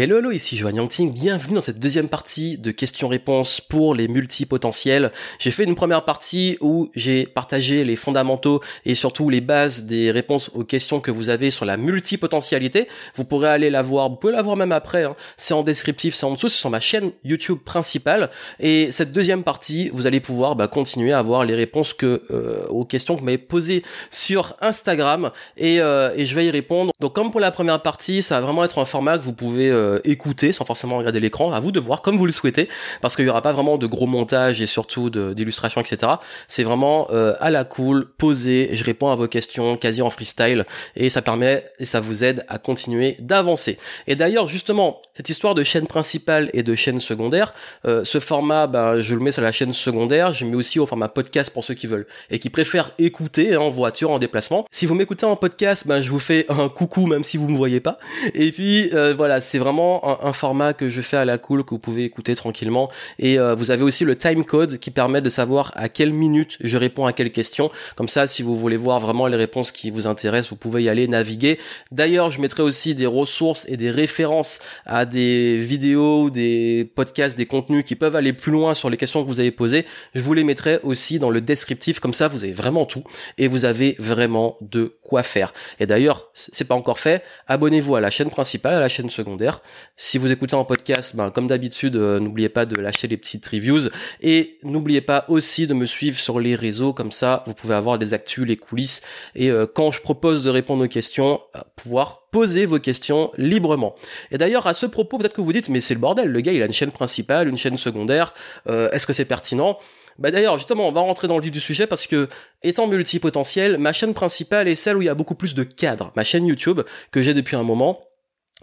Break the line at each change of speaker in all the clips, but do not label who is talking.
Hello, hello, ici Joanne Yangting, bienvenue dans cette deuxième partie de questions-réponses pour les multipotentiels. J'ai fait une première partie où j'ai partagé les fondamentaux et surtout les bases des réponses aux questions que vous avez sur la multipotentialité. Vous pourrez aller la voir, vous pouvez la voir même après, hein. c'est en descriptif, c'est en dessous, c'est sur ma chaîne YouTube principale. Et cette deuxième partie, vous allez pouvoir bah, continuer à avoir les réponses que euh, aux questions que vous m'avez posées sur Instagram et, euh, et je vais y répondre. Donc comme pour la première partie, ça va vraiment être un format que vous pouvez euh, euh, écouter sans forcément regarder l'écran, à vous de voir comme vous le souhaitez, parce qu'il y aura pas vraiment de gros montage et surtout d'illustrations, etc. C'est vraiment euh, à la cool, posé, je réponds à vos questions quasi en freestyle et ça permet et ça vous aide à continuer d'avancer. Et d'ailleurs justement cette histoire de chaîne principale et de chaîne secondaire, euh, ce format, ben, je le mets sur la chaîne secondaire, je mets aussi au format podcast pour ceux qui veulent et qui préfèrent écouter en voiture, en déplacement. Si vous m'écoutez en podcast, ben je vous fais un coucou même si vous me voyez pas. Et puis voilà, c'est vraiment un, format que je fais à la cool que vous pouvez écouter tranquillement. Et euh, vous avez aussi le time code qui permet de savoir à quelle minute je réponds à quelle question. Comme ça, si vous voulez voir vraiment les réponses qui vous intéressent, vous pouvez y aller naviguer. D'ailleurs, je mettrai aussi des ressources et des références à des vidéos, des podcasts, des contenus qui peuvent aller plus loin sur les questions que vous avez posées. Je vous les mettrai aussi dans le descriptif. Comme ça, vous avez vraiment tout et vous avez vraiment de quoi faire. Et d'ailleurs, c'est pas encore fait. Abonnez-vous à la chaîne principale, à la chaîne secondaire. Si vous écoutez en podcast, ben, comme d'habitude, euh, n'oubliez pas de lâcher les petites reviews et n'oubliez pas aussi de me suivre sur les réseaux, comme ça vous pouvez avoir des actus, les coulisses et euh, quand je propose de répondre aux questions, euh, pouvoir poser vos questions librement. Et d'ailleurs, à ce propos, peut-être que vous dites, mais c'est le bordel, le gars il a une chaîne principale, une chaîne secondaire, est-ce que c'est pertinent? Bah d'ailleurs, justement, on va rentrer dans le vif du sujet parce que, étant multipotentiel, ma chaîne principale est celle où il y a beaucoup plus de cadres. Ma chaîne YouTube, que j'ai depuis un moment,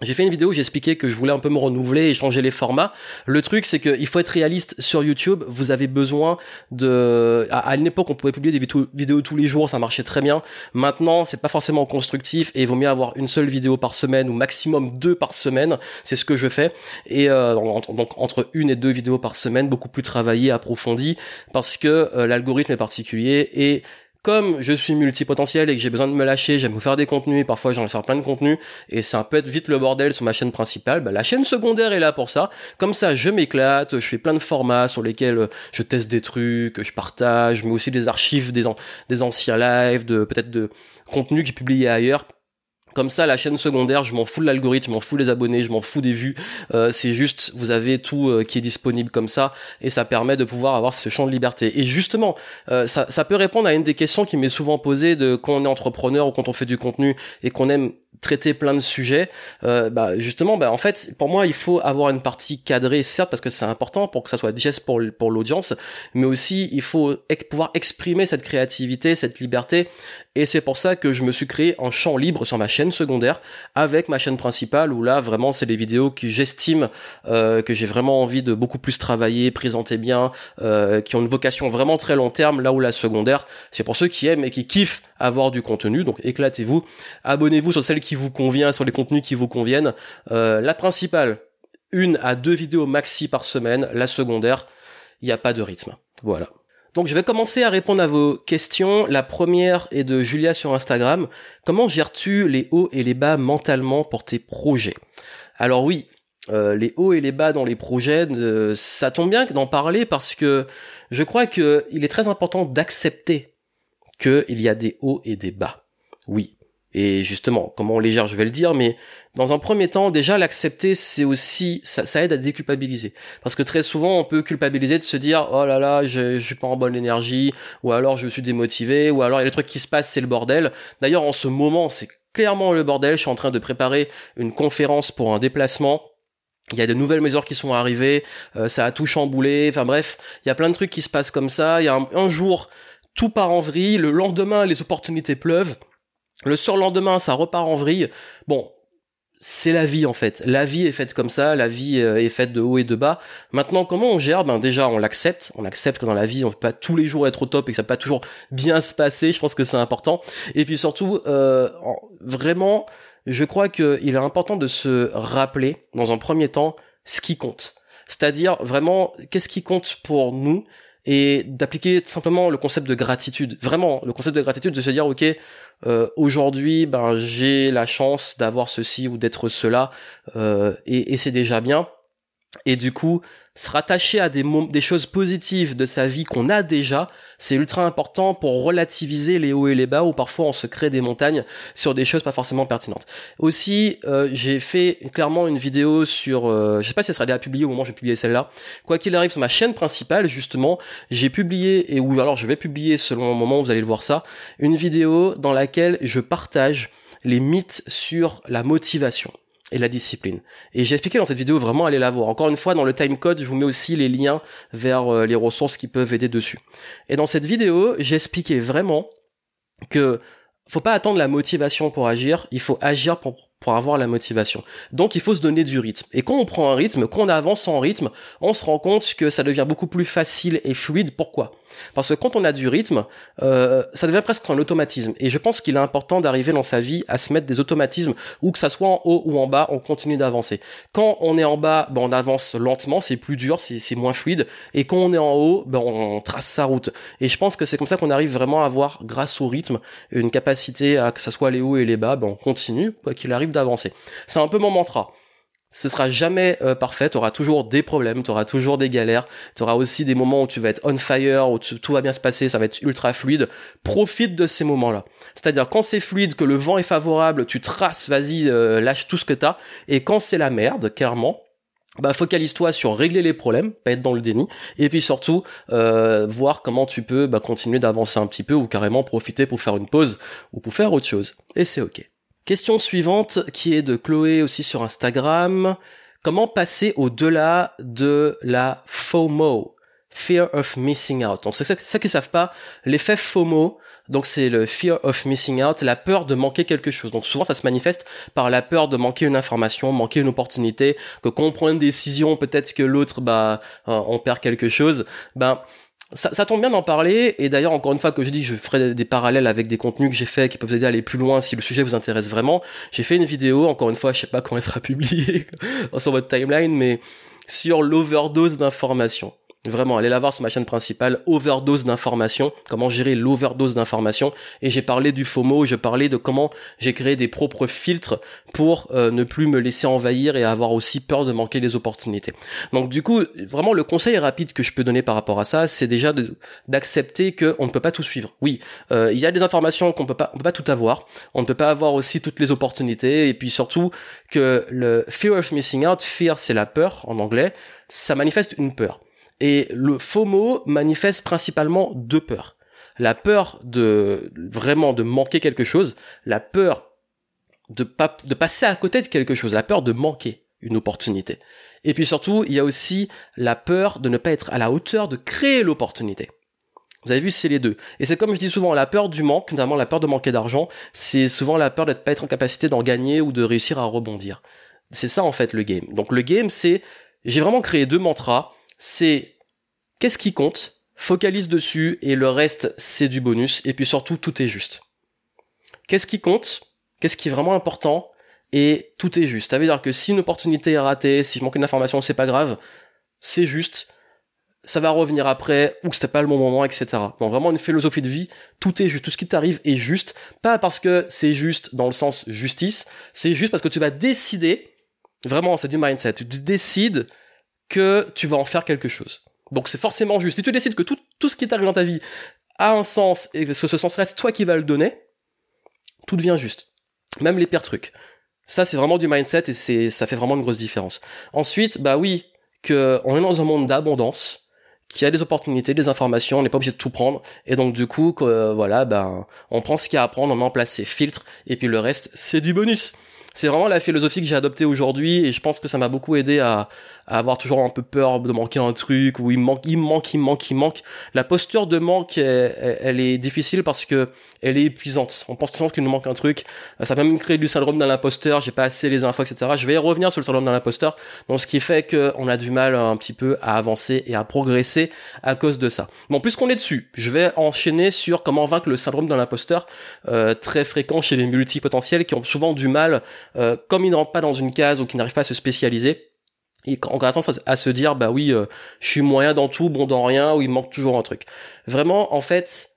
j'ai fait une vidéo où j'expliquais que je voulais un peu me renouveler et changer les formats. Le truc, c'est qu'il faut être réaliste sur YouTube. Vous avez besoin de... À, une époque, on pouvait publier des vidéos tous les jours, ça marchait très bien. Maintenant, c'est pas forcément constructif et il vaut mieux avoir une seule vidéo par semaine ou maximum deux par semaine. C'est ce que je fais. Et euh, donc entre une et deux vidéos par semaine, beaucoup plus travaillé, approfondi, parce que euh, l'algorithme est particulier et comme je suis multipotentiel et que j'ai besoin de me lâcher, j'aime vous faire des contenus et parfois j'en faire plein de contenus et c'est un peu être vite le bordel sur ma chaîne principale, bah, la chaîne secondaire est là pour ça. Comme ça, je m'éclate, je fais plein de formats sur lesquels euh, je teste des trucs, je partage, mais aussi des archives des, anciens lives, de peut-être de contenus que j'ai publiés ailleurs comme ça, la chaîne secondaire, je m'en fous de l'algorithme, je m'en fous des abonnés, je m'en fous des vues. Euh, c'est juste, vous avez tout euh, qui est disponible comme ça, et ça permet de pouvoir avoir ce champ de liberté. Et justement, euh, ça, ça, peut répondre à une des questions qui m'est souvent posée de quand on est entrepreneur ou quand on fait du contenu et qu'on aime traiter plein de sujets, euh, bah justement, bah en fait, pour moi, il faut avoir une partie cadrée, certes, parce que c'est important pour que ça soit digeste pour l'audience, mais aussi il faut pouvoir exprimer cette créativité, cette liberté, et c'est pour ça que je me suis créé un champ libre sur ma chaîne secondaire avec ma chaîne principale, où là vraiment c'est les vidéos que j'estime euh, que j'ai vraiment envie de beaucoup plus travailler, présenter bien, euh, qui ont une vocation vraiment très long terme, là où la secondaire, c'est pour ceux qui aiment et qui kiffent avoir du contenu, donc éclatez-vous, abonnez-vous sur celle qui vous convient, sur les contenus qui vous conviennent. Euh, la principale, une à deux vidéos maxi par semaine. La secondaire, il n'y a pas de rythme. Voilà. Donc je vais commencer à répondre à vos questions. La première est de Julia sur Instagram. Comment gères-tu les hauts et les bas mentalement pour tes projets? Alors oui, euh, les hauts et les bas dans les projets, euh, ça tombe bien d'en parler parce que je crois qu'il est très important d'accepter qu'il y a des hauts et des bas. Oui, et justement, comment on les gère, je vais le dire, mais dans un premier temps, déjà l'accepter, c'est aussi, ça, ça, aide à déculpabiliser. Parce que très souvent, on peut culpabiliser de se dire, oh là là, je, je suis pas en bonne énergie, ou alors je suis démotivé, ou alors il y a des trucs qui se passent, c'est le bordel. D'ailleurs, en ce moment, c'est clairement le bordel. Je suis en train de préparer une conférence pour un déplacement. Il y a de nouvelles mesures qui sont arrivées, euh, ça a tout chamboulé, enfin bref, il y a plein de trucs qui se passent comme ça. Il y a un jour, tout part en vrille, le lendemain, les opportunités pleuvent. Le surlendemain, ça repart en vrille. Bon, c'est la vie en fait. La vie est faite comme ça, la vie euh, est faite de haut et de bas. Maintenant, comment on gère? Ben déjà, on l'accepte. On accepte que dans la vie, on peut pas tous les jours être au top et que ça peut pas toujours bien se passer. Je pense que c'est important. Et puis surtout, euh, vraiment, je crois qu'il est important de se rappeler, dans un premier temps, ce qui compte. C'est-à-dire vraiment, qu'est-ce qui compte pour nous? Et d'appliquer simplement le concept de gratitude. Vraiment, le concept de gratitude, de se dire, ok, euh, aujourd'hui, ben j'ai la chance d'avoir ceci ou d'être cela, euh, et, et c'est déjà bien. Et du coup, se rattacher à des, choses positives de sa vie qu'on a déjà, c'est ultra important pour relativiser les hauts et les bas où parfois on se crée des montagnes sur des choses pas forcément pertinentes. Aussi, euh, j'ai fait clairement une vidéo sur, euh, je sais pas si elle sera déjà publiée au moment où j'ai publié celle-là. Quoi qu'il arrive sur ma chaîne principale, justement, j'ai publié et ou alors je vais publier selon le moment où vous allez le voir ça, une vidéo dans laquelle je partage les mythes sur la motivation et la discipline. Et j'ai expliqué dans cette vidéo, vraiment allez la voir. Encore une fois, dans le timecode, je vous mets aussi les liens vers euh, les ressources qui peuvent aider dessus. Et dans cette vidéo, j'ai expliqué vraiment que faut pas attendre la motivation pour agir, il faut agir pour pour avoir la motivation. Donc il faut se donner du rythme. Et quand on prend un rythme, quand on avance en rythme, on se rend compte que ça devient beaucoup plus facile et fluide. Pourquoi? Parce que quand on a du rythme, euh, ça devient presque un automatisme. Et je pense qu'il est important d'arriver dans sa vie à se mettre des automatismes, ou que ça soit en haut ou en bas, on continue d'avancer. Quand on est en bas, ben, on avance lentement, c'est plus dur, c'est moins fluide. Et quand on est en haut, ben, on trace sa route. Et je pense que c'est comme ça qu'on arrive vraiment à avoir, grâce au rythme, une capacité à que ça soit les hauts et les bas, ben, on continue, qu'il arrive d'avancer. C'est un peu mon mantra. Ce sera jamais euh, parfait, tu auras toujours des problèmes, tu auras toujours des galères, tu auras aussi des moments où tu vas être on fire, où tout va bien se passer, ça va être ultra fluide. Profite de ces moments-là. C'est-à-dire quand c'est fluide, que le vent est favorable, tu traces, vas-y, euh, lâche tout ce que t'as. Et quand c'est la merde, clairement, bah focalise-toi sur régler les problèmes, pas être dans le déni, et puis surtout euh, voir comment tu peux bah, continuer d'avancer un petit peu ou carrément profiter pour faire une pause ou pour faire autre chose. Et c'est ok. Question suivante qui est de Chloé aussi sur Instagram. Comment passer au-delà de la FOMO? Fear of missing out. Donc c'est ça, qu'ils savent pas, l'effet FOMO, donc c'est le fear of missing out, la peur de manquer quelque chose. Donc souvent ça se manifeste par la peur de manquer une information, manquer une opportunité, que qu'on prend une décision, peut-être que l'autre bah euh, on perd quelque chose. Ben ça, tombe bien d'en parler et d'ailleurs encore une fois que je dis je ferai des parallèles avec des contenus que j'ai fait qui peuvent vous aider à aller plus loin si le sujet vous intéresse vraiment. J'ai fait une vidéo encore une fois je sais pas quand elle sera publiée sur votre timeline mais sur l'overdose d'informations Vraiment, allez la voir sur ma chaîne principale, overdose d'informations, comment gérer l'overdose d'informations. Et j'ai parlé du FOMO, je parlais de comment j'ai créé des propres filtres pour euh, ne plus me laisser envahir et avoir aussi peur de manquer les opportunités. Donc du coup, vraiment le conseil rapide que je peux donner par rapport à ça, c'est déjà d'accepter qu'on ne peut pas tout suivre. Oui, euh, il y a des informations qu'on peut pas, on peut pas tout avoir. On ne peut pas avoir aussi toutes les opportunités. Et puis surtout que le fear of missing out, fear c'est la peur en anglais, ça manifeste une peur. Et le FOMO manifeste principalement deux peurs. La peur de vraiment de manquer quelque chose, la peur de, pas, de passer à côté de quelque chose, la peur de manquer une opportunité. Et puis surtout, il y a aussi la peur de ne pas être à la hauteur de créer l'opportunité. Vous avez vu, c'est les deux. Et c'est comme je dis souvent, la peur du manque, notamment la peur de manquer d'argent, c'est souvent la peur d'être pas être en capacité d'en gagner ou de réussir à rebondir. C'est ça en fait le game. Donc le game, c'est j'ai vraiment créé deux mantras c'est qu'est-ce qui compte, focalise dessus et le reste c'est du bonus. Et puis surtout tout est juste. Qu'est-ce qui compte, qu'est-ce qui est vraiment important et tout est juste. Ça veut dire que si une opportunité est ratée, si je manque une information, c'est pas grave, c'est juste, ça va revenir après, ou que c'était pas le bon moment, etc. Donc vraiment une philosophie de vie, tout est juste, tout ce qui t'arrive est juste, pas parce que c'est juste dans le sens justice, c'est juste parce que tu vas décider, vraiment c'est du mindset, tu décides que tu vas en faire quelque chose. Donc c'est forcément juste. Si tu décides que tout, tout ce qui t'arrive dans ta vie a un sens et que ce sens reste toi qui vas le donner, tout devient juste. Même les pires trucs. Ça c'est vraiment du mindset et c'est ça fait vraiment une grosse différence. Ensuite, bah oui, que on est dans un monde d'abondance, qu'il y a des opportunités, des informations, on n'est pas obligé de tout prendre et donc du coup que, voilà, ben on prend ce qu'il y a à prendre, on en place ses filtres et puis le reste c'est du bonus c'est vraiment la philosophie que j'ai adoptée aujourd'hui et je pense que ça m'a beaucoup aidé à, à, avoir toujours un peu peur de manquer un truc où il manque, il manque, il manque, il manque. La posture de manque, elle, est difficile parce que elle est épuisante. On pense toujours qu'il nous manque un truc. Ça peut même créer du syndrome d'un imposteur. J'ai pas assez les infos, etc. Je vais revenir sur le syndrome d'un imposteur. Donc ce qui fait qu'on a du mal un petit peu à avancer et à progresser à cause de ça. Bon, puisqu'on est dessus, je vais enchaîner sur comment vaincre le syndrome d'un imposteur euh, très fréquent chez les multipotentiels qui ont souvent du mal euh, comme ils ne rentrent pas dans une case ou qu'ils n'arrivent pas à se spécialiser, et a tendance à se dire bah oui euh, je suis moyen dans tout bon dans rien ou il manque toujours un truc. Vraiment en fait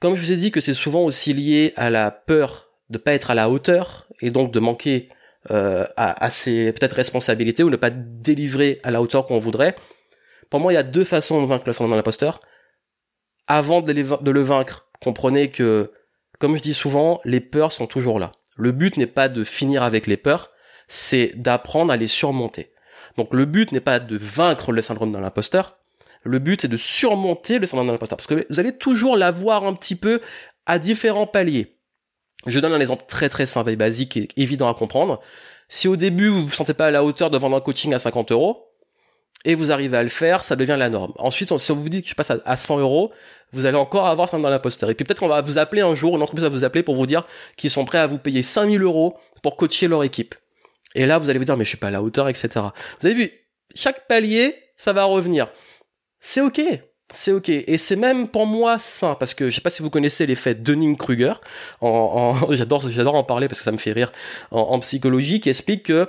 comme je vous ai dit que c'est souvent aussi lié à la peur de pas être à la hauteur et donc de manquer euh, à, à, ses peut-être responsabilités ou ne pas délivrer à la hauteur qu'on voudrait pour moi il y a deux façons de vaincre le syndrome de l'imposteur. Avant de le vaincre comprenez que comme je dis souvent les peurs sont toujours là. Le but n'est pas de finir avec les peurs c'est d'apprendre à les surmonter donc le but n'est pas de vaincre le syndrome de l'imposteur, le but c'est de surmonter le syndrome de l'imposteur, parce que vous allez toujours l'avoir un petit peu à différents paliers. Je donne un exemple très très simple et basique et évident à comprendre. Si au début vous vous sentez pas à la hauteur de vendre un coaching à 50 euros, et vous arrivez à le faire, ça devient la norme. Ensuite, si on vous dit que je passe à 100 euros, vous allez encore avoir ça dans l'imposteur. Et puis peut-être qu'on va vous appeler un jour, une entreprise va vous appeler pour vous dire qu'ils sont prêts à vous payer 5000 euros pour coacher leur équipe. Et là, vous allez vous dire, mais je suis pas à la hauteur, etc. Vous avez vu, chaque palier, ça va revenir. C'est ok. C'est ok. Et c'est même pour moi sain, parce que je sais pas si vous connaissez l'effet Dunning-Kruger. En, j'adore, j'adore en parler parce que ça me fait rire en, psychologie, qui explique que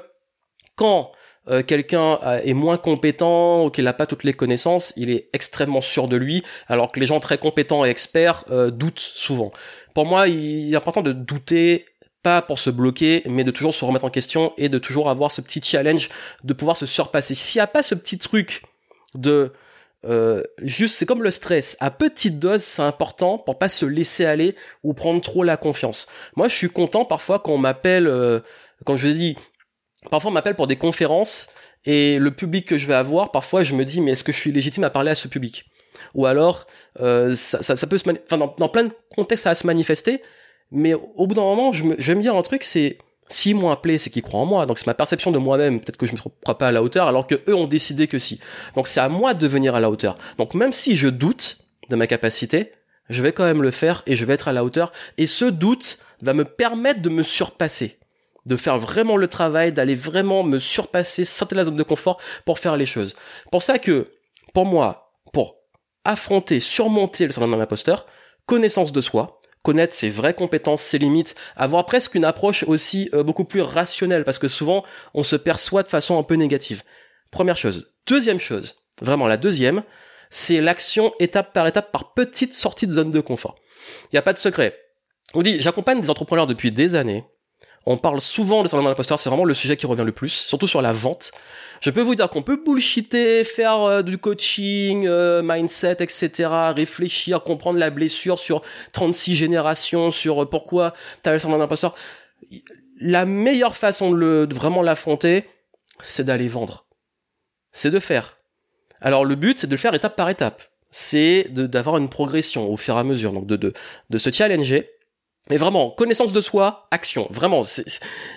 quand euh, quelqu'un est moins compétent ou qu'il n'a pas toutes les connaissances, il est extrêmement sûr de lui, alors que les gens très compétents et experts euh, doutent souvent. Pour moi, il est important de douter pas pour se bloquer, mais de toujours se remettre en question et de toujours avoir ce petit challenge de pouvoir se surpasser. S'il n'y a pas ce petit truc de euh, juste, c'est comme le stress. À petite dose, c'est important pour pas se laisser aller ou prendre trop la confiance. Moi, je suis content parfois quand on m'appelle, euh, quand je dis, parfois on m'appelle pour des conférences et le public que je vais avoir, parfois je me dis, mais est-ce que je suis légitime à parler à ce public? Ou alors, euh, ça, ça, peut se, enfin, dans, dans plein de contextes, ça va se manifester. Mais au bout d'un moment, je, vais me dire un truc, c'est s'ils m'ont appelé, c'est qu'ils croient en moi. Donc c'est ma perception de moi-même. Peut-être que je ne me crois pas à la hauteur, alors que eux ont décidé que si. Donc c'est à moi de venir à la hauteur. Donc même si je doute de ma capacité, je vais quand même le faire et je vais être à la hauteur. Et ce doute va me permettre de me surpasser, de faire vraiment le travail, d'aller vraiment me surpasser, sortir de la zone de confort pour faire les choses. Pour ça que, pour moi, pour affronter, surmonter le syndrome de l'imposteur, connaissance de soi, connaître ses vraies compétences, ses limites, avoir presque une approche aussi euh, beaucoup plus rationnelle, parce que souvent on se perçoit de façon un peu négative. Première chose. Deuxième chose, vraiment la deuxième, c'est l'action étape par étape par petite sortie de zone de confort. Il n'y a pas de secret. On dit, j'accompagne des entrepreneurs depuis des années. On parle souvent de syndrome de l'imposteur, c'est vraiment le sujet qui revient le plus, surtout sur la vente. Je peux vous dire qu'on peut bullshiter, faire euh, du coaching, euh, mindset, etc., réfléchir, comprendre la blessure sur 36 générations, sur euh, pourquoi tu as le syndrome d'imposteur. La meilleure façon de, le, de vraiment l'affronter, c'est d'aller vendre. C'est de faire. Alors le but, c'est de le faire étape par étape. C'est d'avoir une progression au fur et à mesure, donc de, de, de se challenger mais vraiment, connaissance de soi, action. Vraiment,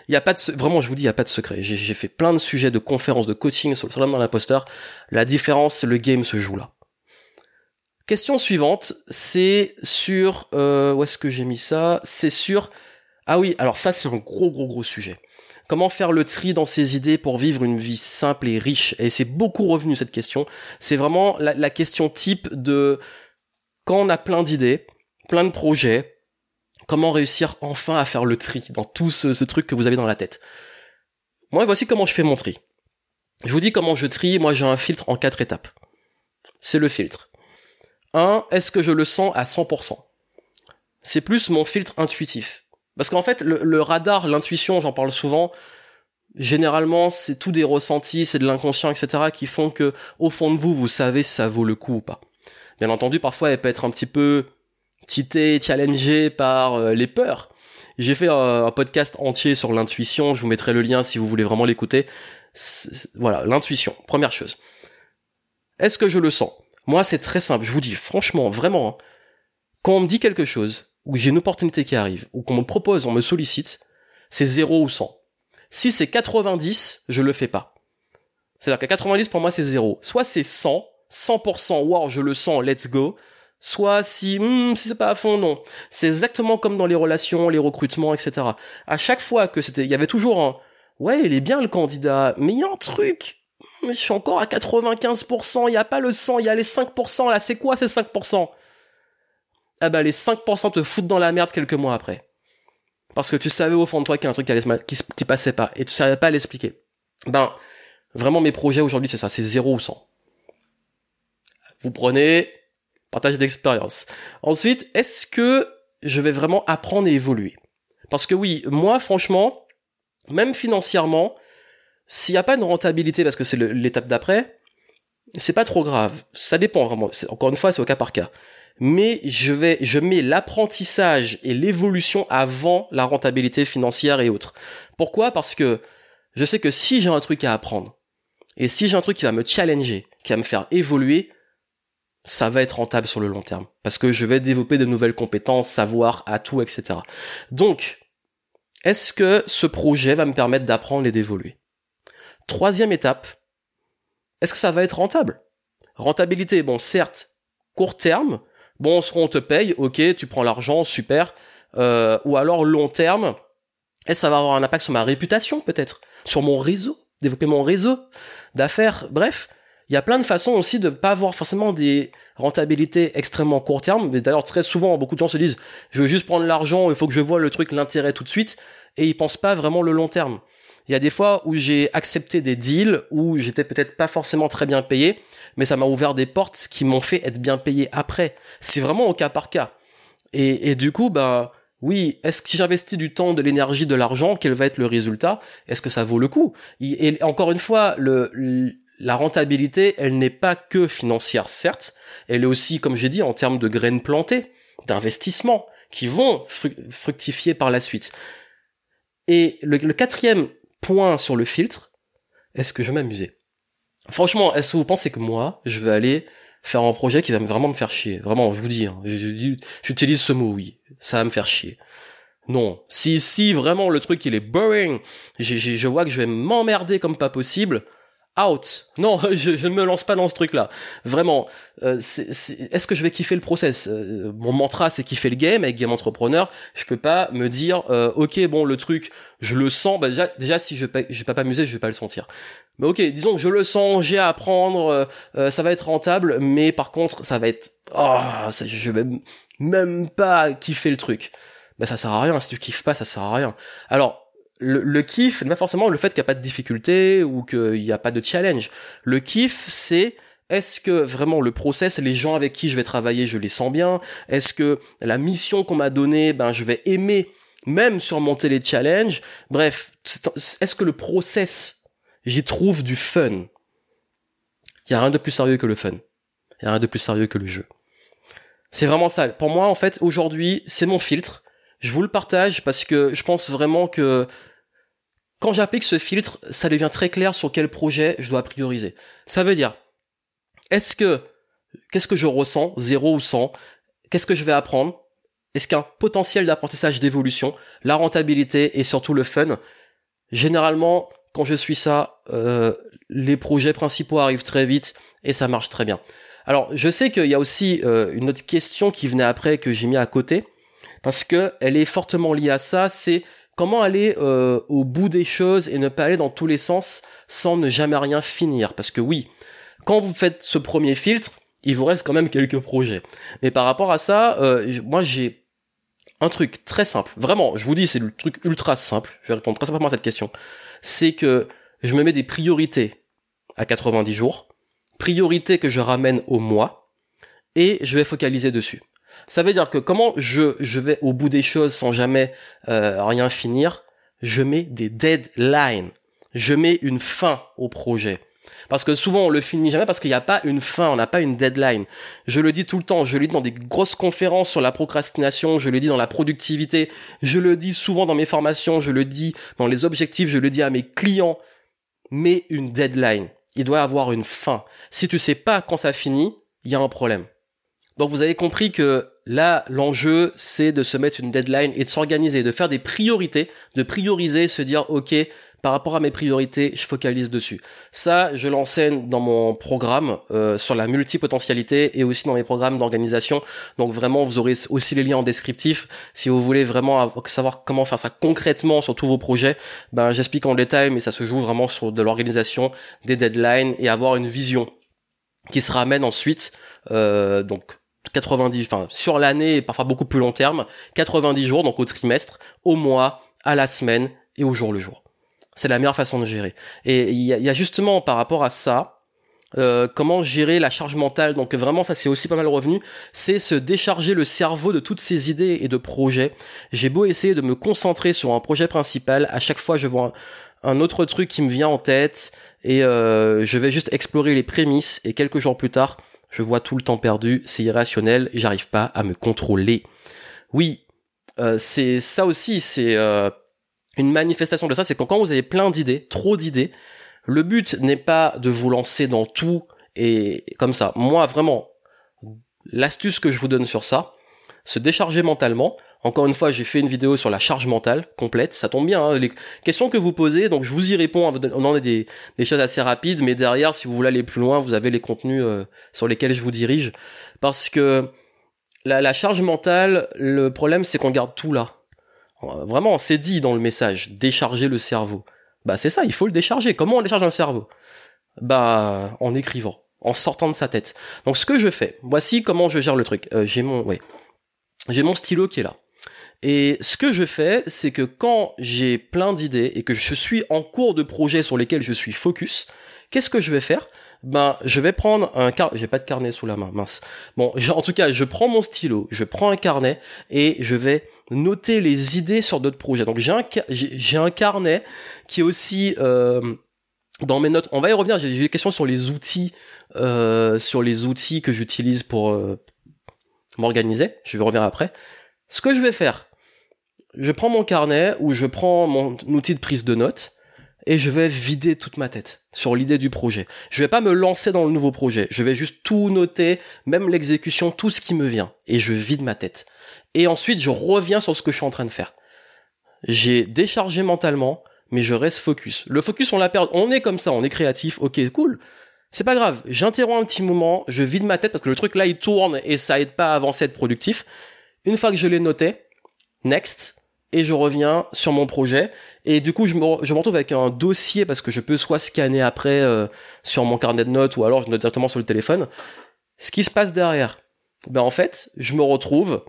il y a pas de, vraiment, je vous dis, il y a pas de secret. J'ai fait plein de sujets de conférences, de coaching sur le syndrome dans l'imposteur. La différence, le game se joue là. Question suivante, c'est sur, euh, où est-ce que j'ai mis ça? C'est sur, ah oui, alors ça c'est un gros gros gros sujet. Comment faire le tri dans ses idées pour vivre une vie simple et riche? Et c'est beaucoup revenu cette question. C'est vraiment la, la question type de quand on a plein d'idées, plein de projets, Comment réussir enfin à faire le tri dans tout ce, truc que vous avez dans la tête? Moi, voici comment je fais mon tri. Je vous dis comment je trie. Moi, j'ai un filtre en quatre étapes. C'est le filtre. 1. Est-ce que je le sens à 100% C'est plus mon filtre intuitif. Parce qu'en fait, le, radar, l'intuition, j'en parle souvent, généralement, c'est tout des ressentis, c'est de l'inconscient, etc., qui font que, au fond de vous, vous savez si ça vaut le coup ou pas. Bien entendu, parfois, elle peut être un petit peu Tité challengé par euh, les peurs. J'ai fait un, podcast entier sur l'intuition, je vous mettrai le lien si vous voulez vraiment l'écouter. Voilà, l'intuition, première chose. Est-ce que je le sens? Moi, c'est très simple, je vous dis franchement, vraiment, hein. quand on me dit quelque chose, ou j'ai une opportunité qui arrive, ou qu'on me propose, on me sollicite, c'est 0 ou 100. Si c'est 90, je le fais pas. C'est-à-dire qu'à 90, pour moi, c'est 0. Soit c'est 100, 100%, wow, je le sens, let's go soit si hmm, si c'est pas à fond non. C'est exactement comme dans les relations les recrutements etc à chaque fois que c'était il y avait toujours un ouais il est bien le candidat mais il y a un truc je suis encore à 95% il y a pas le 100 il y a les 5% là c'est quoi ces 5% ah bah les 5% te foutent dans la merde quelques mois après. Parce que tu savais au fond de toi qu'il y a un truc qui, allait, qui passait pas et tu savais pas l'expliquer. Ben Vraiment, mes projets aujourd'hui, c'est ça, c'est 0 ou 100. Vous prenez, partage d'expérience. Ensuite, est-ce que je vais vraiment apprendre et évoluer? Parce que oui, moi, franchement, même financièrement, s'il n'y a pas de rentabilité, parce que c'est l'étape d'après, c'est pas trop grave. Ça dépend vraiment. Encore une fois, c'est au cas par cas. Mais je vais, je mets l'apprentissage et l'évolution avant la rentabilité financière et autres. Pourquoi? Parce que je sais que si j'ai un truc à apprendre, et si j'ai un truc qui va me challenger, qui va me faire évoluer, ça va être rentable sur le long terme. Parce que je vais développer de nouvelles compétences, savoir, atouts, etc. Donc, est-ce que ce projet va me permettre d'apprendre et d'évoluer? Troisième étape, est-ce que ça va être rentable? Rentabilité, bon, certes, court terme, bon, on te paye, ok, tu prends l'argent, super. Euh, ou alors long terme, est-ce que ça va avoir un impact sur ma réputation peut-être? Sur mon réseau Développer mon réseau d'affaires Bref, il y a plein de façons aussi de pas avoir forcément des rentabilités extrêmement court terme. D'ailleurs, très souvent, beaucoup de gens se disent, je veux juste prendre l'argent, il faut que je vois le truc, l'intérêt tout de suite. Et ils pensent pas vraiment le long terme. Il y a des fois où j'ai accepté des deals où j'étais peut-être pas forcément très bien payé, mais ça m'a ouvert des portes qui m'ont fait être bien payé après. C'est vraiment au cas par cas. Et, du coup, bah, oui, est-ce que si j'investis du temps, de l'énergie, de l'argent, quel va être le résultat? Est-ce que ça vaut le coup? Et encore une fois, le, la rentabilité, elle n'est pas que financière, certes, elle est aussi, comme j'ai dit, en termes de graines plantées, d'investissements, qui vont fructifier par la suite. Et le, quatrième point sur le filtre, est-ce que je vais m'amuser? Franchement, est-ce que vous pensez que moi, je vais aller faire un projet qui va vraiment me faire chier? Vraiment, je vous dis, hein, j'utilise ce mot, oui, ça va me faire chier. Non. Si, si vraiment le truc il est boring, je vois que je vais m'emmerder comme pas possible, out. Non, je, ne me lance pas dans ce truc-là. Vraiment. Euh, est-ce que je vais kiffer le process? Euh, Mon mantra, c'est kiffer le game avec Game Entrepreneur. Je peux pas me dire, euh, ok, bon, le truc, je le sens. Bah déjà, déjà, si je vais pas m'amuser, je vais pas le sentir. Mais ok, disons que je le sens, j'ai à apprendre, ça va être rentable, mais par contre, ça va être, ah, je vais même pas kiffer le truc. Bah ça sert à rien. Si tu kiffes pas, ça sert à rien. Alors le, le kiff pas forcément le fait qu'il n'y a pas de difficulté ou qu'il n'y a pas de challenge. Le kiff, c'est est-ce que vraiment le process, les gens avec qui je vais travailler, je les sens bien? Est-ce que la mission qu'on m'a donnée, ben je vais aimer même surmonter les challenges Bref, est-ce que le process, j'y trouve du fun? Il y a rien de plus sérieux que le fun. Il y a rien de plus sérieux que le jeu. C'est vraiment ça. Pour moi, en fait, aujourd'hui, c'est mon filtre. Je vous le partage parce que je pense vraiment que quand j'applique ce filtre, ça devient très clair sur quel projet je dois prioriser. Ça veut dire, est-ce que, qu'est-ce que je ressens, 0 ou 100 Qu'est-ce que je vais apprendre? Est-ce qu'un potentiel d'apprentissage d'évolution, la rentabilité et surtout le fun? Généralement, quand je suis ça, euh, les projets principaux arrivent très vite et ça marche très bien. Alors, je sais qu'il y a aussi euh, une autre question qui venait après que j'ai mis à côté, parce que elle est fortement liée à ça, c'est comment aller euh, au bout des choses et ne pas aller dans tous les sens sans ne jamais rien finir. Parce que oui, quand vous faites ce premier filtre, il vous reste quand même quelques projets. Mais par rapport à ça, euh, moi j'ai un truc très simple. Vraiment, je vous dis, c'est le truc ultra simple. Je vais répondre très simplement à cette question. C'est que je me mets des priorités à 90 jours, priorités que je ramène au mois, et je vais focaliser dessus. Ça veut dire que comment je, je vais au bout des choses sans jamais euh, rien finir, je mets des deadlines. Je mets une fin au projet. Parce que souvent on le finit jamais parce qu'il n'y a pas une fin, on n'a pas une deadline. Je le dis tout le temps, je le dis dans des grosses conférences sur la procrastination, je le dis dans la productivité, je le dis souvent dans mes formations, je le dis dans les objectifs, je le dis à mes clients. Mais une deadline, il doit avoir une fin. Si tu sais pas quand ça finit, il y a un problème. Donc vous avez compris que là, l'enjeu, c'est de se mettre une deadline et de s'organiser, de faire des priorités, de prioriser, se dire, OK, par rapport à mes priorités, je focalise dessus. Ça, je l'enseigne dans mon programme euh, sur la multipotentialité et aussi dans mes programmes d'organisation. Donc vraiment, vous aurez aussi les liens en descriptif. Si vous voulez vraiment savoir comment faire ça concrètement sur tous vos projets, ben j'explique en détail, mais ça se joue vraiment sur de l'organisation, des deadlines et avoir une vision qui se ramène ensuite euh, donc 90, enfin sur l'année parfois beaucoup plus long terme, 90 jours, donc au trimestre, au mois, à la semaine et au jour le jour. C'est la meilleure façon de gérer. Et il y, a justement par rapport à ça, euh, comment gérer la charge mentale. Donc vraiment, ça c'est aussi pas mal revenu. C'est se décharger le cerveau de toutes ces idées et de projets. J'ai beau essayer de me concentrer sur un projet principal, à chaque fois je vois un, autre truc qui me vient en tête et euh, je vais juste explorer les prémices et quelques jours plus tard, je vois tout le temps perdu, c'est irrationnel, j'arrive pas à me contrôler. Oui, euh, c'est ça aussi, c'est une manifestation de ça, c'est quand vous avez plein d'idées, trop d'idées, le but n'est pas de vous lancer dans tout et comme ça. Moi, vraiment, l'astuce que je vous donne sur ça, se décharger mentalement. Encore une fois, j'ai fait une vidéo sur la charge mentale complète. Ça tombe bien, hein, les questions que vous posez, donc je vous y réponds. On en a des, des choses assez rapides, mais derrière, si vous voulez aller plus loin, vous avez les contenus euh, sur lesquels je vous dirige. Parce que la, la charge mentale, le problème, c'est qu'on garde tout là. Vraiment, c'est dit dans le message, décharger le cerveau. Bah c'est ça, il faut le décharger. Comment on décharge un cerveau? Bah en écrivant, en sortant de sa tête. Donc ce que je fais, voici comment je gère le truc. Euh, j'ai mon, ouais, j'ai mon stylo qui est là. Et ce que je fais, c'est que quand j'ai plein d'idées et que je suis en cours de projet sur lesquels je suis focus, qu'est-ce que je vais faire? Ben je vais prendre un carnet, j'ai pas de carnet sous la main, mince. Bon, en tout cas, je prends mon stylo, je prends un carnet et je vais noter les idées sur d'autres projets. Donc j'ai un j'ai un carnet qui est aussi euh, dans mes notes. On va y revenir. J'ai des questions sur les outils, euh, sur les outils que j'utilise pour euh, m'organiser. Je vais revenir après. Ce que je vais faire, je prends mon carnet ou je prends mon outil de prise de notes et je vais vider toute ma tête sur l'idée du projet. Je vais pas me lancer dans le nouveau projet. Je vais juste tout noter, même l'exécution, tout ce qui me vient. Et je vide ma tête. Et ensuite, je reviens sur ce que je suis en train de faire. J'ai déchargé mentalement, mais je reste focus. Le focus, on l'a perdu. On est comme ça, on est créatif. Ok, cool. C'est pas grave. J'interromps un petit moment, je vide ma tête parce que le truc là, il tourne et ça aide pas à avancer, être productif. Une fois que je l'ai noté, next, et je reviens sur mon projet. Et du coup, je me, je me retrouve avec un dossier parce que je peux soit scanner après euh, sur mon carnet de notes ou alors je note directement sur le téléphone. Ce qui se passe derrière, ben en fait, je me retrouve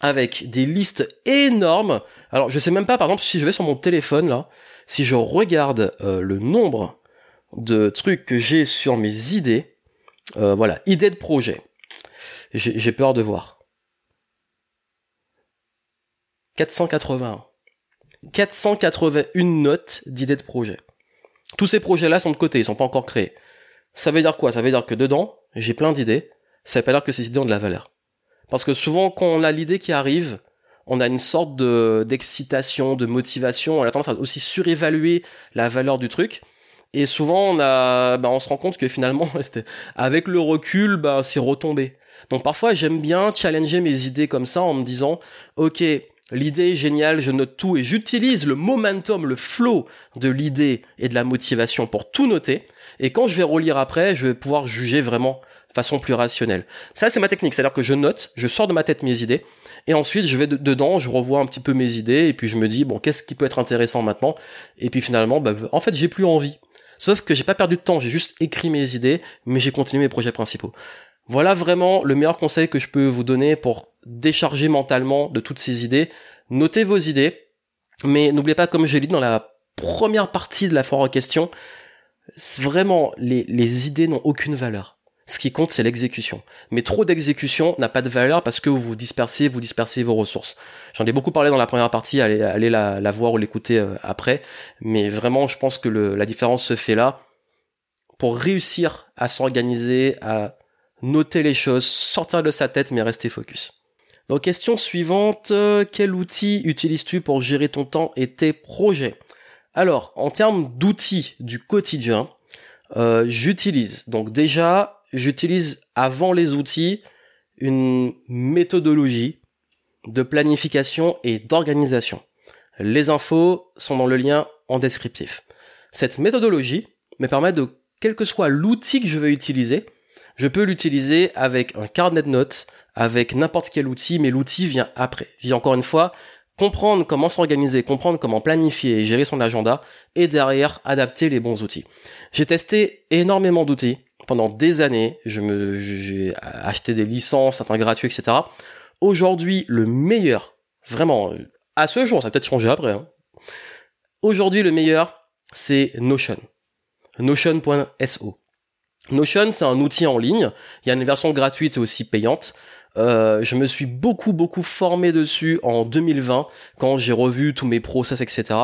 avec des listes énormes. Alors, je sais même pas, par exemple, si je vais sur mon téléphone là, si je regarde euh, le nombre de trucs que j'ai sur mes idées, euh, voilà, idées de projet. J'ai peur de voir. 481. 481 notes d'idées de projet. Tous ces projets-là sont de côté, ils sont pas encore créés. Ça veut dire quoi? Ça veut dire que dedans, j'ai plein d'idées. Ça veut pas dire que ces idées ont de la valeur. Parce que souvent, quand on a l'idée qui arrive, on a une sorte de d'excitation, de motivation. On a tendance à aussi surévaluer la valeur du truc. Et souvent, on a, bah, on se rend compte que finalement, avec le recul, bah, c'est retombé. Donc parfois, j'aime bien challenger mes idées comme ça en me disant, ok, L'idée est géniale, je note tout et j'utilise le momentum, le flow de l'idée et de la motivation pour tout noter. Et quand je vais relire après, je vais pouvoir juger vraiment de façon plus rationnelle. Ça, c'est ma technique. C'est-à-dire que je note, je sors de ma tête mes idées et ensuite je vais dedans, je revois un petit peu mes idées et puis je me dis, bon, qu'est-ce qui peut être intéressant maintenant? Et puis finalement, bah, en fait, j'ai plus envie. Sauf que j'ai pas perdu de temps, j'ai juste écrit mes idées, mais j'ai continué mes projets principaux. Voilà vraiment le meilleur conseil que je peux vous donner pour décharger mentalement de toutes ces idées. Notez vos idées, mais n'oubliez pas, comme je l'ai dit dans la première partie de la foire en question, vraiment, les, idées n'ont aucune valeur. Ce qui compte, c'est l'exécution. Mais trop d'exécution n'a pas de valeur parce que vous dispersez, vous dispersez vos ressources. J'en ai beaucoup parlé dans la première partie, allez, la, voir ou l'écouter euh, après. Mais vraiment, je pense que la différence se fait là. Pour réussir à s'organiser, à noter les choses, sortir de sa tête, mais rester focus. Donc question suivante, quel outil utilises-tu pour gérer ton temps et tes projets? Alors, en termes d'outils du quotidien, euh, j'utilise, donc déjà, j'utilise avant les outils une méthodologie de planification et d'organisation. Les infos sont dans le lien en descriptif. Cette méthodologie me permet de, quel que soit l'outil que je vais utiliser, je peux l'utiliser avec un carnet de notes, avec n'importe quel outil, mais l'outil vient après. Et encore une fois, comprendre comment s'organiser, comprendre comment planifier et gérer son agenda, et derrière adapter les bons outils. J'ai testé énormément d'outils pendant des années. Je me, j'ai acheté des licences, certains gratuits, etc. Aujourd'hui, le meilleur, vraiment, à ce jour, ça peut-être changé après. Hein. Aujourd'hui, le meilleur, c'est Notion. Notion.so. Notion, c'est un outil en ligne. Il y a une version gratuite et aussi payante. Euh, je me suis beaucoup beaucoup formé dessus en 2020 quand j'ai revu tous mes process etc.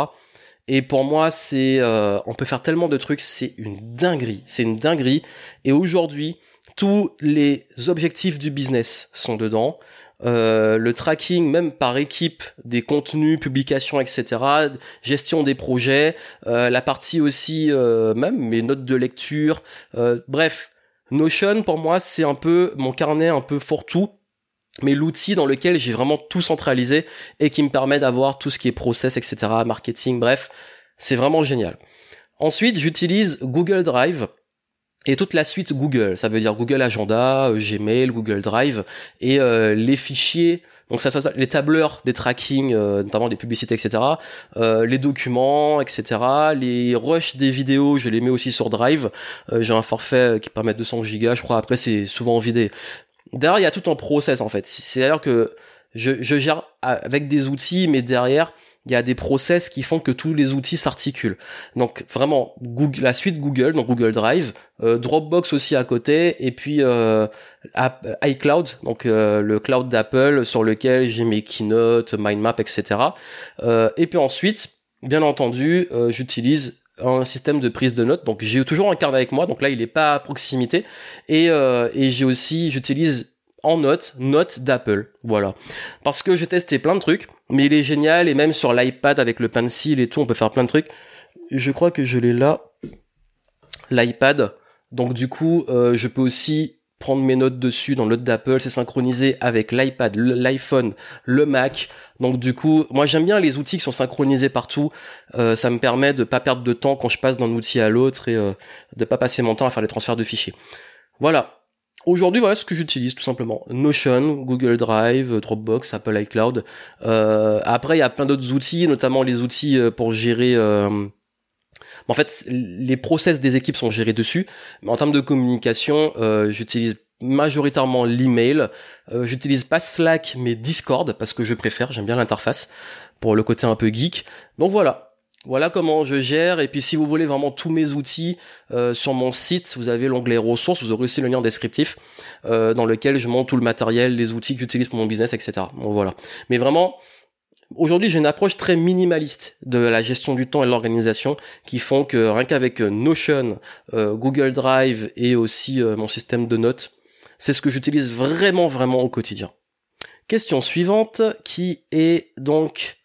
Et pour moi c'est euh, on peut faire tellement de trucs c'est une dinguerie c'est une dinguerie et aujourd'hui tous les objectifs du business sont dedans euh, le tracking même par équipe des contenus, publications, etc., gestion des projets, euh, la partie aussi euh, même mes notes de lecture, bref, Notion pour moi c'est un peu mon carnet un peu fourre-tout, mais l'outil dans lequel j'ai vraiment tout centralisé et qui me permet d'avoir tout ce qui est process, etc., marketing, bref, c'est vraiment génial. Ensuite, j'utilise Google Drive et toute la suite Google, ça veut dire Google Agenda, euh, Gmail, Google Drive et euh, les fichiers, donc ça soit les tableurs des tracking, euh, notamment des publicités, etc. les documents, etc. Les rushs des vidéos, je les mets aussi sur Drive. J'ai un forfait qui permet 200 gigas, je crois. Après c'est souvent vidé. Derrière il y a tout un process en fait. C'est à dire que je, je gère avec des outils, mais derrière il y a des process qui font que tous les outils s'articulent. Donc vraiment Google, la suite Google, donc Google Drive, euh, Dropbox aussi à côté, et puis euh, iCloud, donc euh, le cloud d'Apple sur lequel j'ai mes keynotes, mindmap, etc. et puis ensuite, bien entendu, j'utilise un système de prise de notes. Donc j'ai toujours un carnet avec moi, donc là il est pas à proximité. Et, et j'ai aussi, j'utilise en notes, notes d'Apple. Voilà. Parce que j'ai testé plein de trucs, mais il est génial et même sur l'iPad avec le pencil et tout, on peut faire plein de trucs. Je crois que je l'ai là, l'iPad. Donc du coup, euh, je peux aussi prendre mes notes dessus dans note d'Apple, c'est synchronisé avec l'iPad, l'iPhone, le Mac. Donc du coup, moi j'aime bien les outils qui sont synchronisés partout. Euh, ça me permet de pas perdre de temps quand je passe d'un outil à l'autre et euh, de pas passer mon temps à faire les transferts de fichiers. Voilà. Aujourd'hui, voilà ce que j'utilise tout simplement. Notion, Google Drive, Dropbox, Apple iCloud. Euh, après, il y a plein d'autres outils, notamment les outils euh, pour gérer. Euh... En fait, les process des équipes sont gérés dessus. Mais en termes de communication, j'utilise majoritairement l'email. J'utilise pas Slack, mais Discord parce que je préfère. J'aime bien l'interface pour le côté un peu geek. Donc voilà. Voilà comment je gère. Et puis si vous voulez vraiment tous mes outils euh, sur mon site, vous avez l'onglet ressources, vous aurez aussi le lien descriptif euh, dans lequel je montre tout le matériel, les outils que j'utilise pour mon business, etc. Donc voilà. Mais vraiment, aujourd'hui j'ai une approche très minimaliste de la gestion du temps et de l'organisation qui font que rien qu'avec euh, Notion, Google Drive et aussi mon système de notes, c'est ce que j'utilise vraiment vraiment au quotidien. Question suivante qui est donc